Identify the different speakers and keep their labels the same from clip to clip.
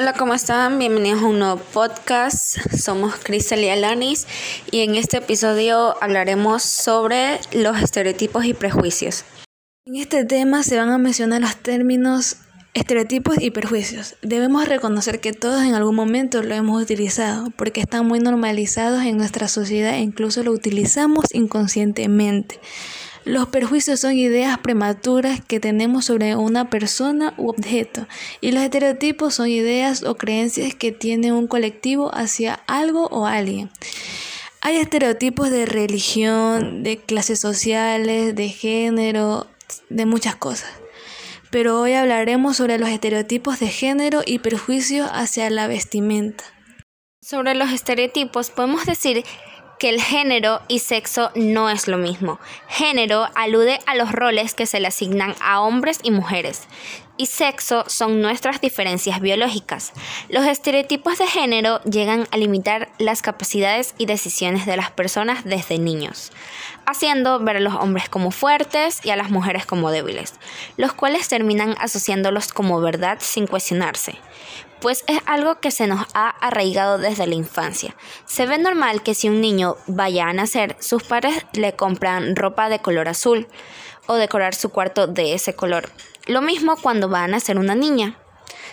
Speaker 1: Hola, ¿cómo están? Bienvenidos a un nuevo podcast. Somos Cristel y Alanis y en este episodio hablaremos sobre los estereotipos y prejuicios.
Speaker 2: En este tema se van a mencionar los términos estereotipos y prejuicios. Debemos reconocer que todos en algún momento lo hemos utilizado porque están muy normalizados en nuestra sociedad e incluso lo utilizamos inconscientemente. Los perjuicios son ideas prematuras que tenemos sobre una persona u objeto y los estereotipos son ideas o creencias que tiene un colectivo hacia algo o alguien. Hay estereotipos de religión, de clases sociales, de género, de muchas cosas. Pero hoy hablaremos sobre los estereotipos de género y perjuicios hacia la vestimenta.
Speaker 1: Sobre los estereotipos podemos decir que el género y sexo no es lo mismo. Género alude a los roles que se le asignan a hombres y mujeres, y sexo son nuestras diferencias biológicas. Los estereotipos de género llegan a limitar las capacidades y decisiones de las personas desde niños, haciendo ver a los hombres como fuertes y a las mujeres como débiles, los cuales terminan asociándolos como verdad sin cuestionarse pues es algo que se nos ha arraigado desde la infancia. Se ve normal que si un niño vaya a nacer, sus padres le compran ropa de color azul o decorar su cuarto de ese color. Lo mismo cuando va a nacer una niña.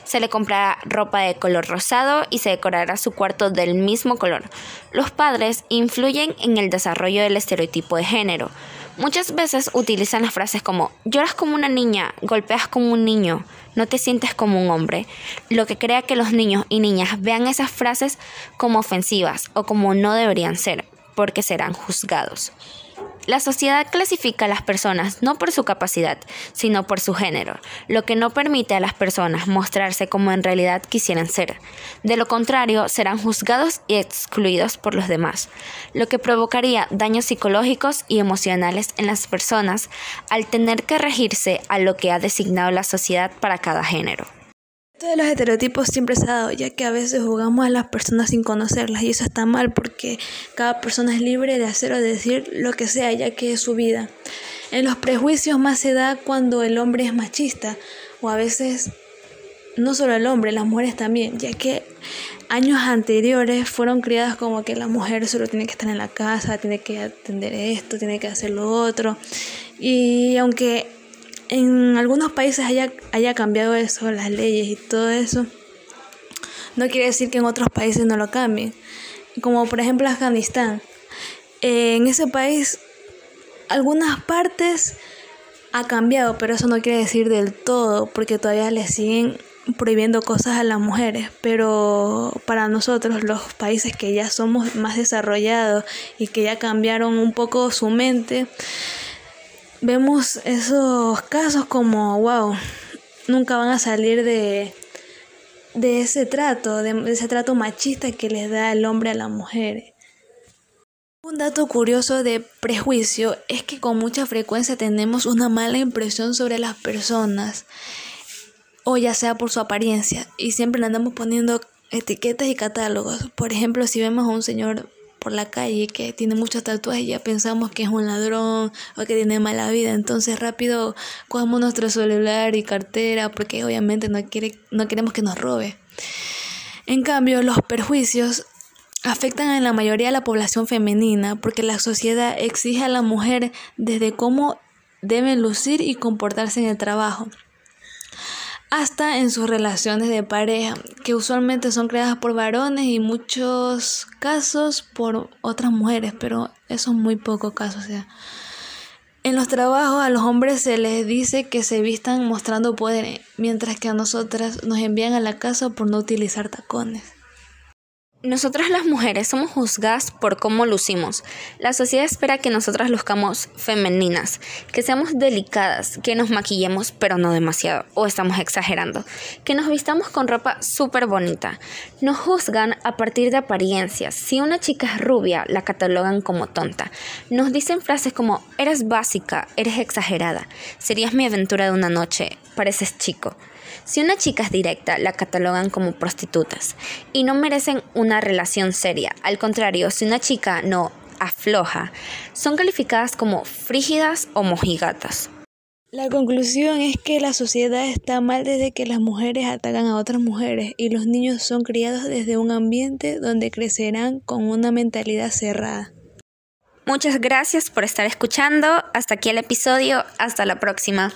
Speaker 1: Se le comprará ropa de color rosado y se decorará su cuarto del mismo color. Los padres influyen en el desarrollo del estereotipo de género. Muchas veces utilizan las frases como lloras como una niña, golpeas como un niño, no te sientes como un hombre, lo que crea que los niños y niñas vean esas frases como ofensivas o como no deberían ser, porque serán juzgados. La sociedad clasifica a las personas no por su capacidad, sino por su género, lo que no permite a las personas mostrarse como en realidad quisieran ser. De lo contrario, serán juzgados y excluidos por los demás, lo que provocaría daños psicológicos y emocionales en las personas al tener que regirse a lo que ha designado la sociedad para cada género.
Speaker 2: Esto de los estereotipos siempre se ha dado, ya que a veces jugamos a las personas sin conocerlas y eso está mal porque cada persona es libre de hacer o decir lo que sea, ya que es su vida. En los prejuicios más se da cuando el hombre es machista o a veces no solo el hombre, las mujeres también, ya que años anteriores fueron criadas como que la mujer solo tiene que estar en la casa, tiene que atender esto, tiene que hacer lo otro. Y aunque en algunos países haya, haya cambiado eso, las leyes y todo eso, no quiere decir que en otros países no lo cambien. Como por ejemplo Afganistán. en ese país algunas partes ha cambiado, pero eso no quiere decir del todo, porque todavía le siguen prohibiendo cosas a las mujeres, pero para nosotros los países que ya somos más desarrollados y que ya cambiaron un poco su mente, vemos esos casos como, wow, nunca van a salir de, de ese trato, de, ese trato machista que les da el hombre a la mujer. Un dato curioso de prejuicio es que con mucha frecuencia tenemos una mala impresión sobre las personas, o ya sea por su apariencia, y siempre le andamos poniendo etiquetas y catálogos. Por ejemplo, si vemos a un señor por la calle que tiene muchos tatuajes, ya pensamos que es un ladrón o que tiene mala vida. Entonces rápido cogemos nuestro celular y cartera porque obviamente no, quiere, no queremos que nos robe. En cambio, los perjuicios afectan a la mayoría de la población femenina porque la sociedad exige a la mujer desde cómo deben lucir y comportarse en el trabajo hasta en sus relaciones de pareja, que usualmente son creadas por varones y muchos casos por otras mujeres, pero eso es muy poco caso, o sea. En los trabajos a los hombres se les dice que se vistan mostrando poder, mientras que a nosotras nos envían a la casa por no utilizar tacones.
Speaker 1: Nosotras las mujeres somos juzgadas por cómo lucimos. La sociedad espera que nosotras luzcamos femeninas, que seamos delicadas, que nos maquillemos pero no demasiado, o estamos exagerando, que nos vistamos con ropa súper bonita. Nos juzgan a partir de apariencias. Si una chica es rubia, la catalogan como tonta. Nos dicen frases como eres básica, eres exagerada, serías mi aventura de una noche, pareces chico. Si una chica es directa, la catalogan como prostitutas y no merecen una relación seria. Al contrario, si una chica no afloja, son calificadas como frígidas o mojigatas.
Speaker 2: La conclusión es que la sociedad está mal desde que las mujeres atacan a otras mujeres y los niños son criados desde un ambiente donde crecerán con una mentalidad cerrada.
Speaker 1: Muchas gracias por estar escuchando. Hasta aquí el episodio. Hasta la próxima.